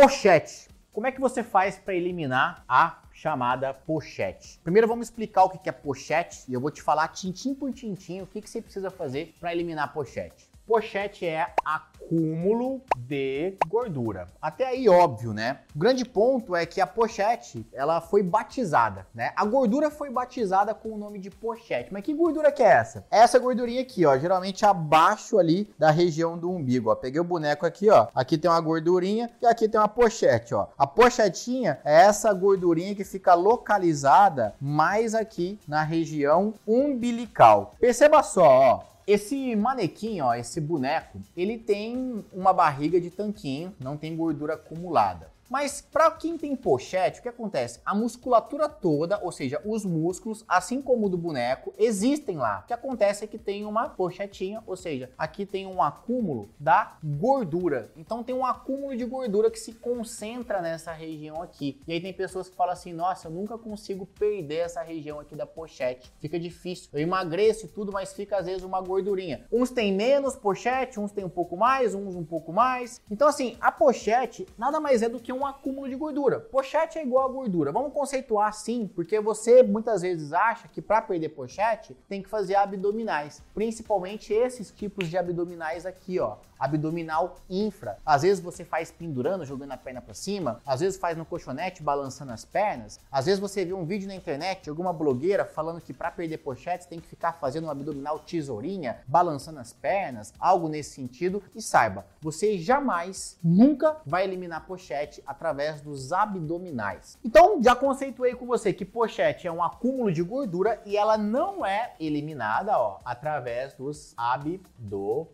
Pochete. Como é que você faz para eliminar a chamada pochete? Primeiro vamos explicar o que é pochete e eu vou te falar tintim por tintim o que você precisa fazer para eliminar a pochete. Pochete é acúmulo de gordura. Até aí óbvio, né? O grande ponto é que a pochete, ela foi batizada, né? A gordura foi batizada com o nome de pochete. Mas que gordura que é essa? É essa gordurinha aqui, ó, geralmente abaixo ali da região do umbigo, ó. Peguei o boneco aqui, ó. Aqui tem uma gordurinha e aqui tem uma pochete, ó. A pochetinha é essa gordurinha que fica localizada mais aqui na região umbilical. Perceba só, ó. Esse manequim, ó, esse boneco, ele tem uma barriga de tanquinho, não tem gordura acumulada. Mas para quem tem pochete, o que acontece? A musculatura toda, ou seja, os músculos, assim como o do boneco, existem lá. O que acontece é que tem uma pochetinha, ou seja, aqui tem um acúmulo da gordura. Então tem um acúmulo de gordura que se concentra nessa região aqui. E aí tem pessoas que falam assim: "Nossa, eu nunca consigo perder essa região aqui da pochete. Fica difícil. Eu emagreço e tudo, mas fica às vezes uma gordurinha. Uns tem menos pochete, uns tem um pouco mais, uns um pouco mais. Então assim, a pochete nada mais é do que um um acúmulo de gordura. Pochete é igual a gordura. Vamos conceituar assim, porque você muitas vezes acha que para perder pochete tem que fazer abdominais, principalmente esses tipos de abdominais aqui, ó abdominal infra. Às vezes você faz pendurando, jogando a perna para cima, às vezes faz no colchonete balançando as pernas, às vezes você vê um vídeo na internet de alguma blogueira falando que para perder pochete tem que ficar fazendo um abdominal tesourinha, balançando as pernas, algo nesse sentido. E saiba, você jamais, nunca vai eliminar pochete através dos abdominais. Então, já conceituei com você que pochete é um acúmulo de gordura e ela não é eliminada, ó, através dos abdominais.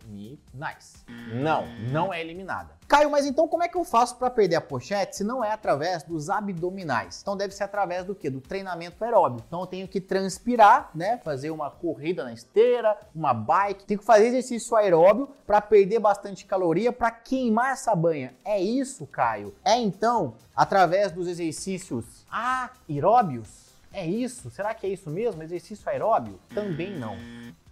Não, não é eliminada. Caio, mas então como é que eu faço para perder a pochete se não é através dos abdominais? Então deve ser através do que? Do treinamento aeróbio. Então eu tenho que transpirar, né? Fazer uma corrida na esteira, uma bike, tenho que fazer exercício aeróbio para perder bastante caloria, para queimar essa banha. É isso, Caio? É então através dos exercícios aeróbios? É isso? Será que é isso mesmo? Exercício aeróbio? Também não.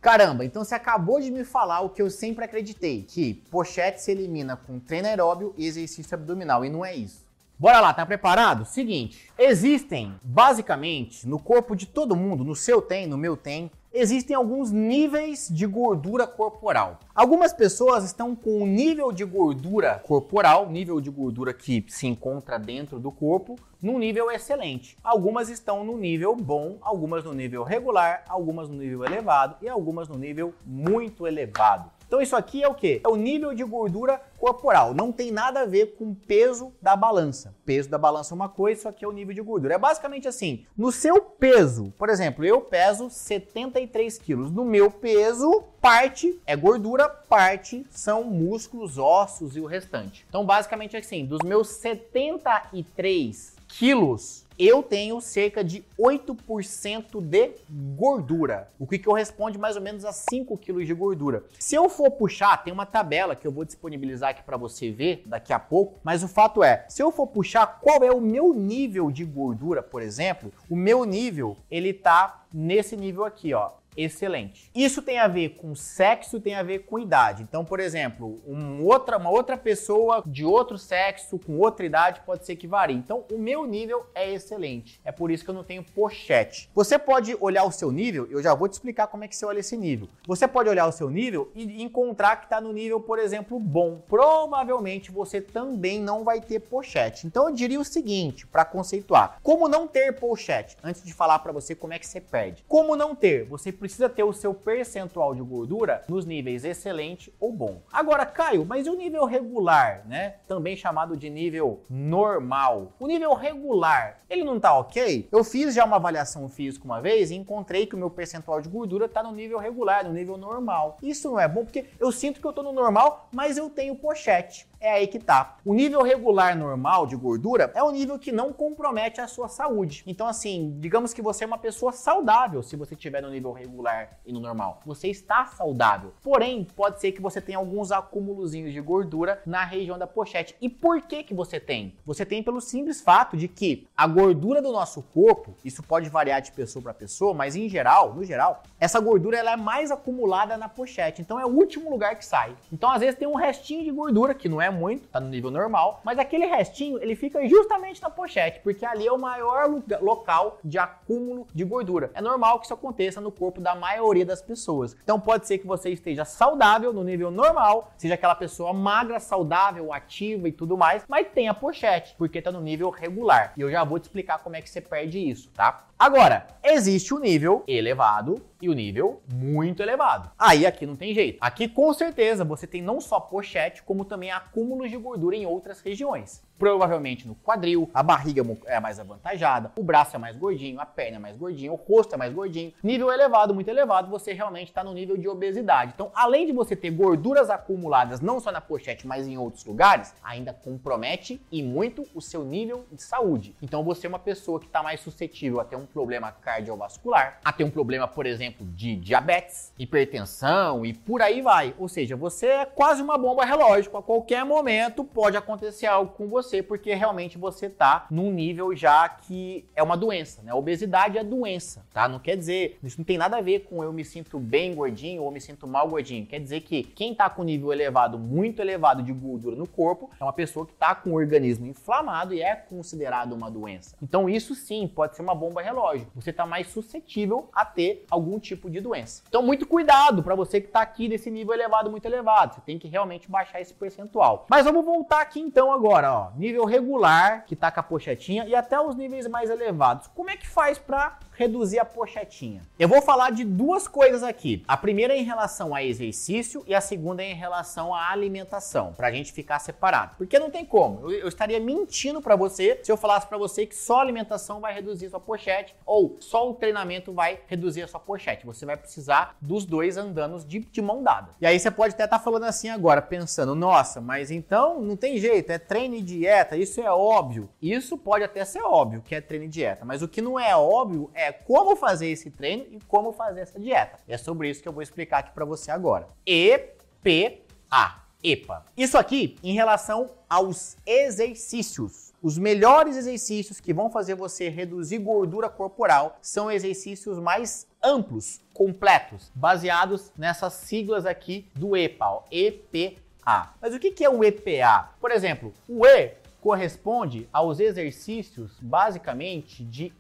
Caramba, então você acabou de me falar o que eu sempre acreditei, que pochete se elimina com treino aeróbio e exercício abdominal, e não é isso. Bora lá, tá preparado? Seguinte, existem basicamente no corpo de todo mundo, no seu tem, no meu tem, existem alguns níveis de gordura corporal. Algumas pessoas estão com um nível de gordura corporal, nível de gordura que se encontra dentro do corpo, num nível excelente. Algumas estão no nível bom, algumas no nível regular, algumas no nível elevado e algumas no nível muito elevado. Então isso aqui é o que? É o nível de gordura corporal. Não tem nada a ver com o peso da balança. Peso da balança é uma coisa, isso aqui é o nível de gordura. É basicamente assim: no seu peso, por exemplo, eu peso 73 quilos. No meu peso, parte é gordura, parte são músculos, ossos e o restante. Então, basicamente assim: dos meus 73 quilos, eu tenho cerca de 8% de gordura, o que corresponde mais ou menos a 5 kg de gordura. Se eu for puxar, tem uma tabela que eu vou disponibilizar aqui para você ver daqui a pouco, mas o fato é, se eu for puxar qual é o meu nível de gordura, por exemplo, o meu nível, ele tá nesse nível aqui, ó excelente. Isso tem a ver com sexo, tem a ver com idade. Então, por exemplo, um outra, uma outra pessoa de outro sexo, com outra idade, pode ser que varie. Então, o meu nível é excelente. É por isso que eu não tenho pochete. Você pode olhar o seu nível, eu já vou te explicar como é que você olha esse nível. Você pode olhar o seu nível e encontrar que está no nível, por exemplo, bom. Provavelmente você também não vai ter pochete. Então, eu diria o seguinte, para conceituar. Como não ter pochete? Antes de falar para você como é que você perde. Como não ter? Você precisa ter o seu percentual de gordura nos níveis excelente ou bom. Agora, Caio, mas e o nível regular, né? Também chamado de nível normal. O nível regular, ele não tá ok? Eu fiz já uma avaliação física uma vez e encontrei que o meu percentual de gordura tá no nível regular, no nível normal. Isso não é bom porque eu sinto que eu tô no normal, mas eu tenho pochete é aí que tá. O nível regular normal de gordura é um nível que não compromete a sua saúde. Então, assim, digamos que você é uma pessoa saudável se você estiver no nível regular e no normal. Você está saudável. Porém, pode ser que você tenha alguns acúmulozinhos de gordura na região da pochete. E por que que você tem? Você tem pelo simples fato de que a gordura do nosso corpo, isso pode variar de pessoa para pessoa, mas em geral, no geral, essa gordura ela é mais acumulada na pochete. Então é o último lugar que sai. Então às vezes tem um restinho de gordura que não é muito, tá no nível normal, mas aquele restinho, ele fica justamente na pochete, porque ali é o maior local de acúmulo de gordura. É normal que isso aconteça no corpo da maioria das pessoas. Então pode ser que você esteja saudável no nível normal, seja aquela pessoa magra, saudável, ativa e tudo mais, mas tem a pochete, porque tá no nível regular. E eu já vou te explicar como é que você perde isso, tá? Agora, existe o nível elevado e o nível muito elevado. Aí aqui não tem jeito. Aqui com certeza você tem não só pochete, como também acúmulos de gordura em outras regiões provavelmente no quadril, a barriga é mais avantajada, o braço é mais gordinho, a perna é mais gordinha, o rosto é mais gordinho. Nível elevado, muito elevado, você realmente está no nível de obesidade. Então, além de você ter gorduras acumuladas não só na pochete, mas em outros lugares, ainda compromete e muito o seu nível de saúde. Então, você é uma pessoa que está mais suscetível a ter um problema cardiovascular, a ter um problema, por exemplo, de diabetes, hipertensão e por aí vai. Ou seja, você é quase uma bomba relógio. A qualquer momento pode acontecer algo com você você, porque realmente você tá num nível já que é uma doença, né? obesidade é doença, tá? Não quer dizer, isso não tem nada a ver com eu me sinto bem gordinho ou me sinto mal gordinho. Quer dizer que quem tá com nível elevado, muito elevado de gordura no corpo, é uma pessoa que tá com o organismo inflamado e é considerado uma doença. Então isso sim pode ser uma bomba relógio. Você tá mais suscetível a ter algum tipo de doença. Então muito cuidado para você que tá aqui nesse nível elevado, muito elevado. Você tem que realmente baixar esse percentual. Mas vamos voltar aqui então agora, ó nível regular, que tá com a pochetinha, e até os níveis mais elevados. Como é que faz para reduzir a pochetinha? Eu vou falar de duas coisas aqui. A primeira é em relação a exercício e a segunda é em relação à alimentação, pra gente ficar separado. Porque não tem como. Eu, eu estaria mentindo para você se eu falasse para você que só a alimentação vai reduzir sua pochete ou só o treinamento vai reduzir a sua pochete. Você vai precisar dos dois andando de, de mão dada. E aí você pode até estar tá falando assim agora, pensando, nossa, mas então não tem jeito, é treino e dieta, isso é óbvio. Isso pode até ser óbvio que é treino e dieta, mas o que não é óbvio é como fazer esse treino e como fazer essa dieta. E é sobre isso que eu vou explicar aqui para você agora. EPA. EPA. Isso aqui em relação aos exercícios. Os melhores exercícios que vão fazer você reduzir gordura corporal são exercícios mais amplos, completos, baseados nessas siglas aqui do EPA, EPA. Mas o que é o EPA? Por exemplo, o E corresponde aos exercícios basicamente de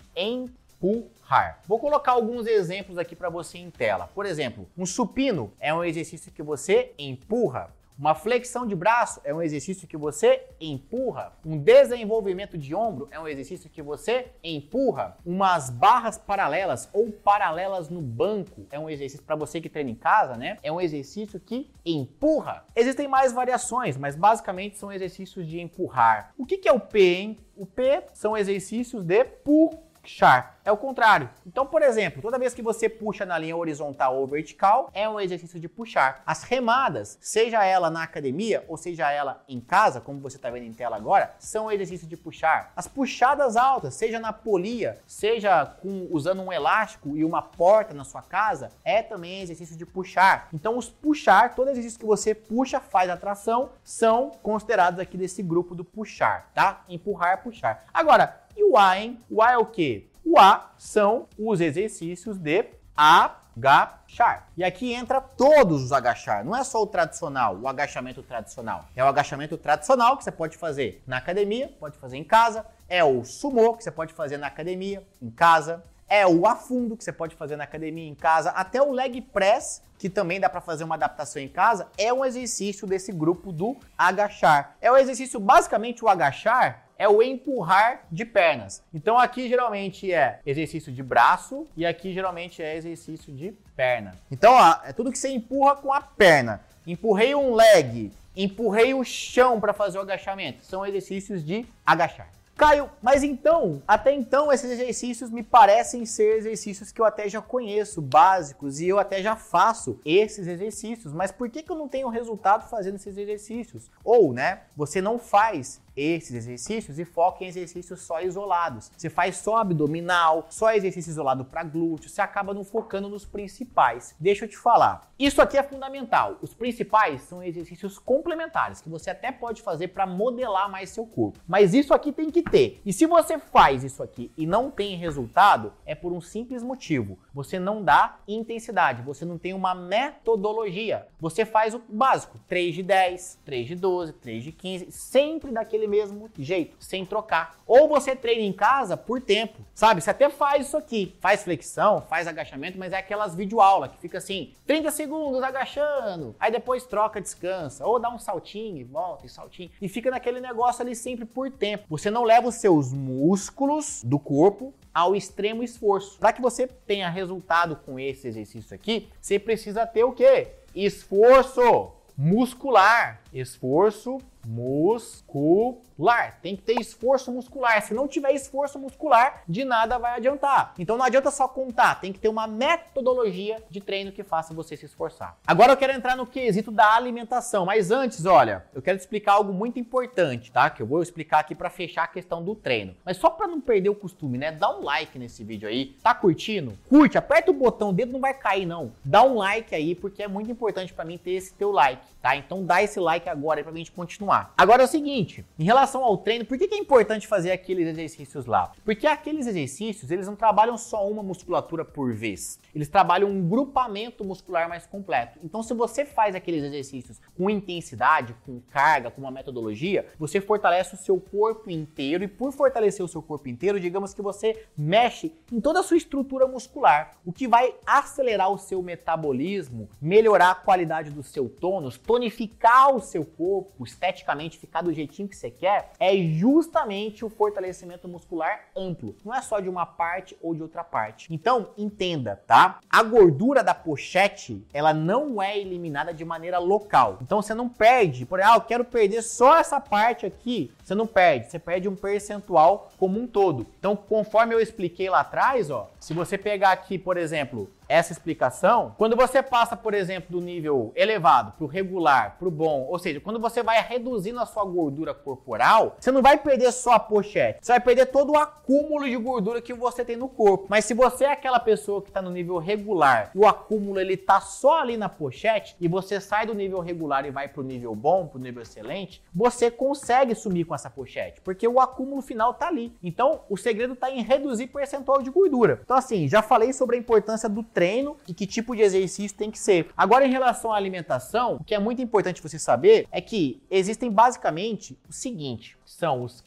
empurrar. Vou colocar alguns exemplos aqui para você em tela. Por exemplo, um supino é um exercício que você empurra. Uma flexão de braço é um exercício que você empurra. Um desenvolvimento de ombro é um exercício que você empurra. Umas barras paralelas ou paralelas no banco é um exercício para você que treina em casa, né? É um exercício que empurra. Existem mais variações, mas basicamente são exercícios de empurrar. O que, que é o P, hein? O P são exercícios de puxar puxar. É o contrário. Então, por exemplo, toda vez que você puxa na linha horizontal ou vertical, é um exercício de puxar. As remadas, seja ela na academia ou seja ela em casa, como você está vendo em tela agora, são exercícios de puxar. As puxadas altas, seja na polia, seja com, usando um elástico e uma porta na sua casa, é também exercício de puxar. Então, os puxar, todo exercício que você puxa, faz atração, são considerados aqui desse grupo do puxar, tá? Empurrar, puxar. Agora, e o A, hein? O A é o quê? O A são os exercícios de agachar. E aqui entra todos os agachar, não é só o tradicional, o agachamento tradicional. É o agachamento tradicional que você pode fazer na academia, pode fazer em casa. É o sumô que você pode fazer na academia, em casa. É o afundo que você pode fazer na academia, em casa. Até o leg press, que também dá para fazer uma adaptação em casa, é um exercício desse grupo do agachar. É o exercício, basicamente, o agachar é o empurrar de pernas. Então aqui geralmente é exercício de braço e aqui geralmente é exercício de perna. Então ó, é tudo que você empurra com a perna. Empurrei um leg, empurrei o chão para fazer o agachamento. São exercícios de agachar. Caio, mas então, até então esses exercícios me parecem ser exercícios que eu até já conheço, básicos, e eu até já faço esses exercícios, mas por que, que eu não tenho resultado fazendo esses exercícios? Ou, né, você não faz esses exercícios e foca em exercícios só isolados. Você faz só abdominal, só exercício isolado para glúteo, você acaba não focando nos principais. Deixa eu te falar. Isso aqui é fundamental. Os principais são exercícios complementares que você até pode fazer para modelar mais seu corpo. Mas isso aqui tem que ter. E se você faz isso aqui e não tem resultado, é por um simples motivo. Você não dá intensidade, você não tem uma metodologia. Você faz o básico, 3 de 10, 3 de 12, 3 de 15, sempre daquele mesmo jeito, sem trocar. Ou você treina em casa por tempo, sabe? Você até faz isso aqui, faz flexão, faz agachamento, mas é aquelas videoaulas que fica assim, 30 segundos agachando, aí depois troca, descansa, ou dá um saltinho e volta e saltinho, e fica naquele negócio ali sempre por tempo. Você não leva os seus músculos do corpo ao extremo esforço. Para que você tenha resultado com esse exercício aqui, você precisa ter o quê? Esforço muscular. Esforço muscular. Tem que ter esforço muscular. Se não tiver esforço muscular, de nada vai adiantar. Então não adianta só contar, tem que ter uma metodologia de treino que faça você se esforçar. Agora eu quero entrar no quesito da alimentação, mas antes, olha, eu quero te explicar algo muito importante, tá? Que eu vou explicar aqui para fechar a questão do treino. Mas só para não perder o costume, né? Dá um like nesse vídeo aí. Tá curtindo? Curte, aperta o botão, o dedo não vai cair não. Dá um like aí porque é muito importante para mim ter esse teu like, tá? Então dá esse like agora aí pra gente continuar. Agora é o seguinte, em relação ao treino, por que, que é importante fazer aqueles exercícios lá? Porque aqueles exercícios, eles não trabalham só uma musculatura por vez. Eles trabalham um grupamento muscular mais completo. Então, se você faz aqueles exercícios com intensidade, com carga, com uma metodologia, você fortalece o seu corpo inteiro e por fortalecer o seu corpo inteiro, digamos que você mexe em toda a sua estrutura muscular, o que vai acelerar o seu metabolismo, melhorar a qualidade do seu tônus, tonificar o seu corpo, esteticamente ficar do jeitinho que você quer, é justamente o fortalecimento muscular amplo. Não é só de uma parte ou de outra parte. Então, entenda, tá? A gordura da pochete, ela não é eliminada de maneira local. Então, você não perde, por ah, eu quero perder só essa parte aqui. Você não perde, você perde um percentual como um todo. Então, conforme eu expliquei lá atrás, ó, se você pegar aqui, por exemplo, essa explicação, quando você passa, por exemplo, do nível elevado para o regular, para o bom, ou seja, quando você vai reduzindo a sua gordura corporal, você não vai perder só a pochete, você vai perder todo o acúmulo de gordura que você tem no corpo. Mas se você é aquela pessoa que está no nível regular e o acúmulo ele tá só ali na pochete e você sai do nível regular e vai para o nível bom, para o nível excelente, você consegue sumir com essa pochete, porque o acúmulo final tá ali. Então, o segredo está em reduzir percentual de gordura. Então, assim, já falei sobre a importância do treino treino e que tipo de exercício tem que ser. Agora, em relação à alimentação, o que é muito importante você saber é que existem basicamente o seguinte: são os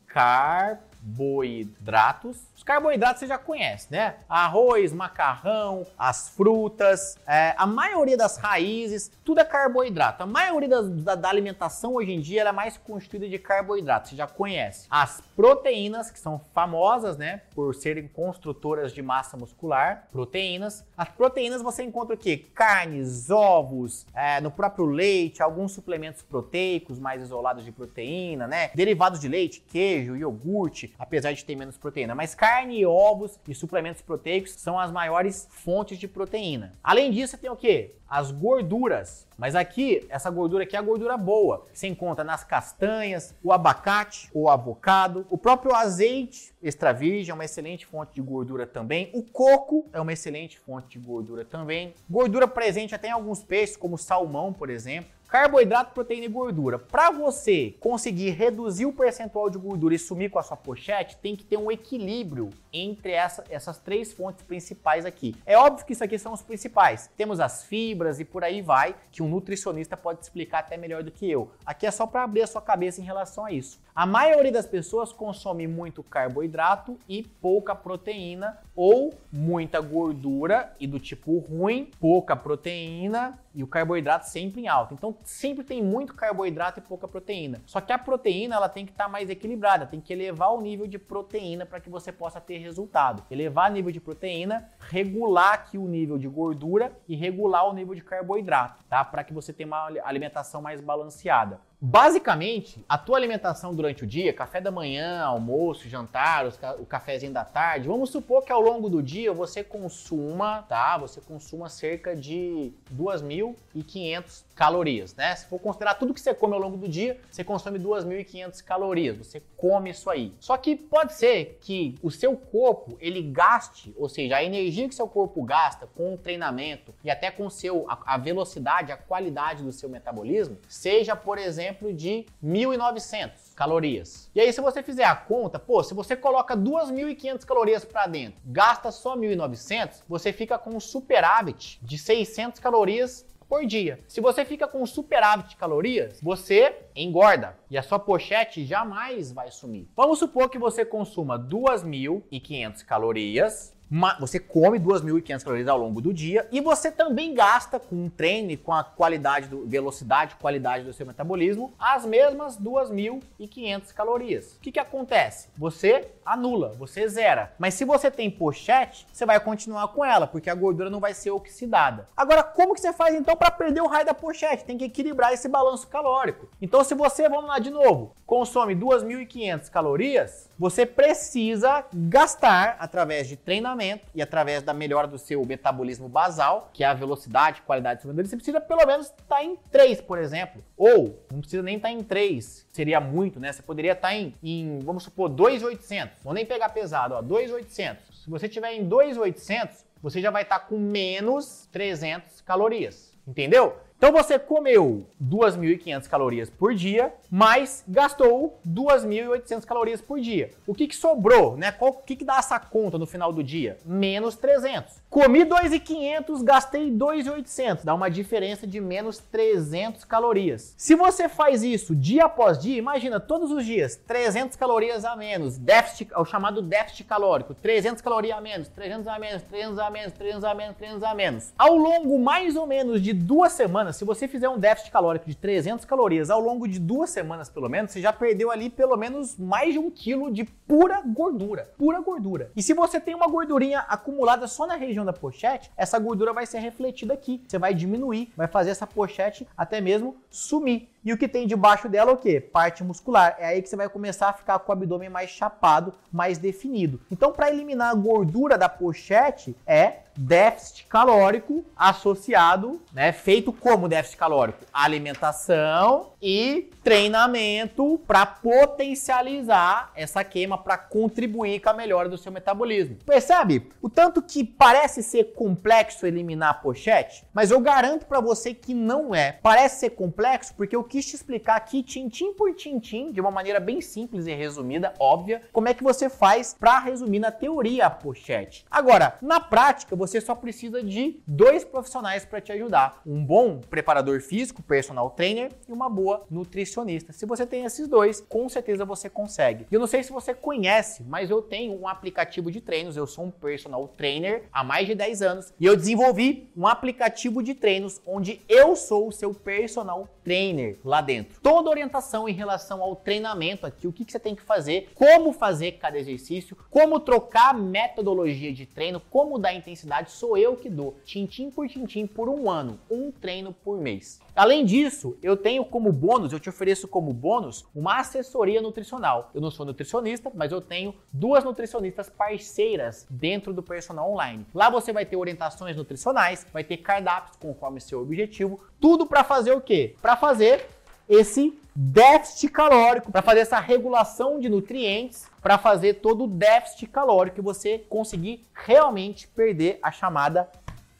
carboidratos carboidratos você já conhece, né? Arroz, macarrão, as frutas, é, a maioria das raízes, tudo é carboidrato. A maioria da, da, da alimentação hoje em dia é mais constituída de carboidratos, você já conhece. As proteínas, que são famosas, né, por serem construtoras de massa muscular, proteínas. As proteínas você encontra o quê? Carnes, ovos, é, no próprio leite, alguns suplementos proteicos mais isolados de proteína, né? Derivados de leite, queijo, iogurte, apesar de ter menos proteína. Mas carne ovos e suplementos proteicos são as maiores fontes de proteína. Além disso, você tem o que? As gorduras. Mas aqui, essa gordura aqui é a gordura boa. Você encontra nas castanhas, o abacate, o avocado, o próprio azeite extra virgem é uma excelente fonte de gordura também. O coco é uma excelente fonte de gordura também. Gordura presente até em alguns peixes, como salmão, por exemplo. Carboidrato, proteína e gordura. Para você conseguir reduzir o percentual de gordura e sumir com a sua pochete, tem que ter um equilíbrio entre essa, essas três fontes principais aqui. É óbvio que isso aqui são os principais. Temos as fibras e por aí vai, que um nutricionista pode explicar até melhor do que eu. Aqui é só para abrir a sua cabeça em relação a isso. A maioria das pessoas consome muito carboidrato e pouca proteína ou muita gordura e do tipo ruim, pouca proteína e o carboidrato sempre em alta. Então sempre tem muito carboidrato e pouca proteína. Só que a proteína ela tem que estar tá mais equilibrada, tem que elevar o nível de proteína para que você possa ter resultado. Elevar o nível de proteína, regular aqui o nível de gordura e regular o nível de carboidrato, tá? Para que você tenha uma alimentação mais balanceada. Basicamente, a tua alimentação durante o dia, café da manhã, almoço, jantar, o cafezinho da tarde, vamos supor que ao longo do dia você consuma, tá? Você consuma cerca de 2.500 calorias, né? Se for considerar tudo que você come ao longo do dia, você consome 2.500 calorias, você come isso aí. Só que pode ser que o seu corpo, ele gaste, ou seja, a energia que seu corpo gasta com o treinamento e até com seu, a, a velocidade, a qualidade do seu metabolismo, seja, por exemplo, de 1.900 calorias. E aí, se você fizer a conta, pô, se você coloca 2.500 calorias para dentro, gasta só 1.900, você fica com um superávit de 600 calorias por dia. Se você fica com superávit de calorias, você engorda e a sua pochete jamais vai sumir. Vamos supor que você consuma 2.500 calorias você come 2.500 calorias ao longo do dia e você também gasta com um treino e com a qualidade, do, velocidade, qualidade do seu metabolismo as mesmas 2.500 calorias. O que, que acontece? Você anula, você zera. Mas se você tem pochete, você vai continuar com ela, porque a gordura não vai ser oxidada. Agora, como que você faz então para perder o raio da pochete? Tem que equilibrar esse balanço calórico. Então, se você, vamos lá de novo, consome 2.500 calorias, você precisa gastar através de treinamento e através da melhora do seu metabolismo basal, que é a velocidade, qualidade do seu metabolismo, você precisa pelo menos estar tá em 3, por exemplo. Ou não precisa nem estar tá em 3, seria muito, né? Você poderia estar tá em, em vamos supor, 2.800. Vou nem pegar pesado, ó, 2.800. Se você tiver em 2.800, você já vai estar com menos 300 calorias. Entendeu? Então você comeu 2.500 calorias por dia, mas gastou 2.800 calorias por dia. O que, que sobrou, né? Qual, o que, que dá essa conta no final do dia? Menos 300. Comi 2.500, gastei 2.800. Dá uma diferença de menos 300 calorias. Se você faz isso dia após dia, imagina todos os dias, 300 calorias a menos, déficit, é o chamado déficit calórico, 300 calorias a menos, 300 a menos, 300 a menos, 300 a menos, 300 a menos. Ao longo mais ou menos de duas semanas, se você fizer um déficit calórico de 300 calorias ao longo de duas semanas pelo menos, você já perdeu ali pelo menos mais de um quilo de pura gordura, pura gordura. E se você tem uma gordurinha acumulada só na região da pochete, essa gordura vai ser refletida aqui. Você vai diminuir, vai fazer essa pochete até mesmo sumir. E o que tem debaixo dela é o quê? Parte muscular. É aí que você vai começar a ficar com o abdômen mais chapado, mais definido. Então, para eliminar a gordura da pochete, é déficit calórico associado, né, feito como déficit calórico? Alimentação e treinamento para potencializar essa queima para contribuir com a melhora do seu metabolismo. Percebe? O tanto que parece ser complexo eliminar a pochete, mas eu garanto para você que não é. Parece ser complexo porque eu quis te explicar aqui tintim por tintim, de uma maneira bem simples e resumida, óbvia, como é que você faz para resumir na teoria a pochete. Agora, na prática, você só precisa de dois profissionais para te ajudar: um bom preparador físico, personal trainer, e uma boa nutricionista. Se você tem esses dois, com certeza você consegue. Eu não sei se você conhece, mas eu tenho um aplicativo de treinos. Eu sou um personal trainer há mais de 10 anos e eu desenvolvi um aplicativo de treinos onde eu sou o seu personal trainer lá dentro. Toda orientação em relação ao treinamento aqui, o que, que você tem que fazer, como fazer cada exercício, como trocar metodologia de treino, como dar intensidade, sou eu que dou, tintim por tintim, por um ano, um treino por mês. Além disso, eu tenho como bônus, eu te ofereço como bônus uma assessoria nutricional. Eu não sou nutricionista, mas eu tenho duas nutricionistas parceiras dentro do personal online. Lá você vai ter orientações nutricionais, vai ter cardápios conforme seu objetivo, tudo para fazer o quê? Para fazer esse déficit calórico, para fazer essa regulação de nutrientes, para fazer todo o déficit calórico e você conseguir realmente perder a chamada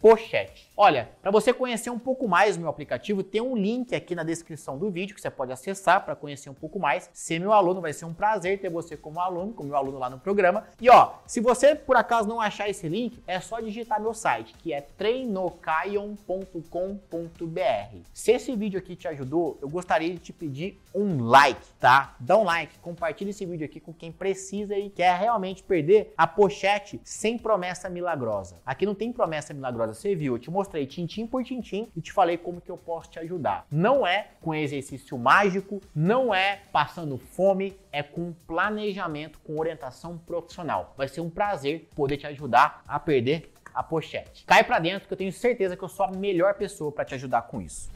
pochete. Olha, para você conhecer um pouco mais o meu aplicativo, tem um link aqui na descrição do vídeo que você pode acessar para conhecer um pouco mais. Ser meu aluno vai ser um prazer ter você como aluno, como meu aluno lá no programa. E ó, se você por acaso não achar esse link, é só digitar meu site, que é treinocaion.com.br. Se esse vídeo aqui te ajudou, eu gostaria de te pedir um like, tá? Dá um like, compartilha esse vídeo aqui com quem precisa e quer realmente perder a pochete sem promessa milagrosa. Aqui não tem promessa milagrosa, você viu? Eu te mostrei tintim por tintim e te falei como que eu posso te ajudar. Não é com exercício mágico, não é passando fome, é com planejamento, com orientação profissional. Vai ser um prazer poder te ajudar a perder a pochete. Cai para dentro que eu tenho certeza que eu sou a melhor pessoa para te ajudar com isso.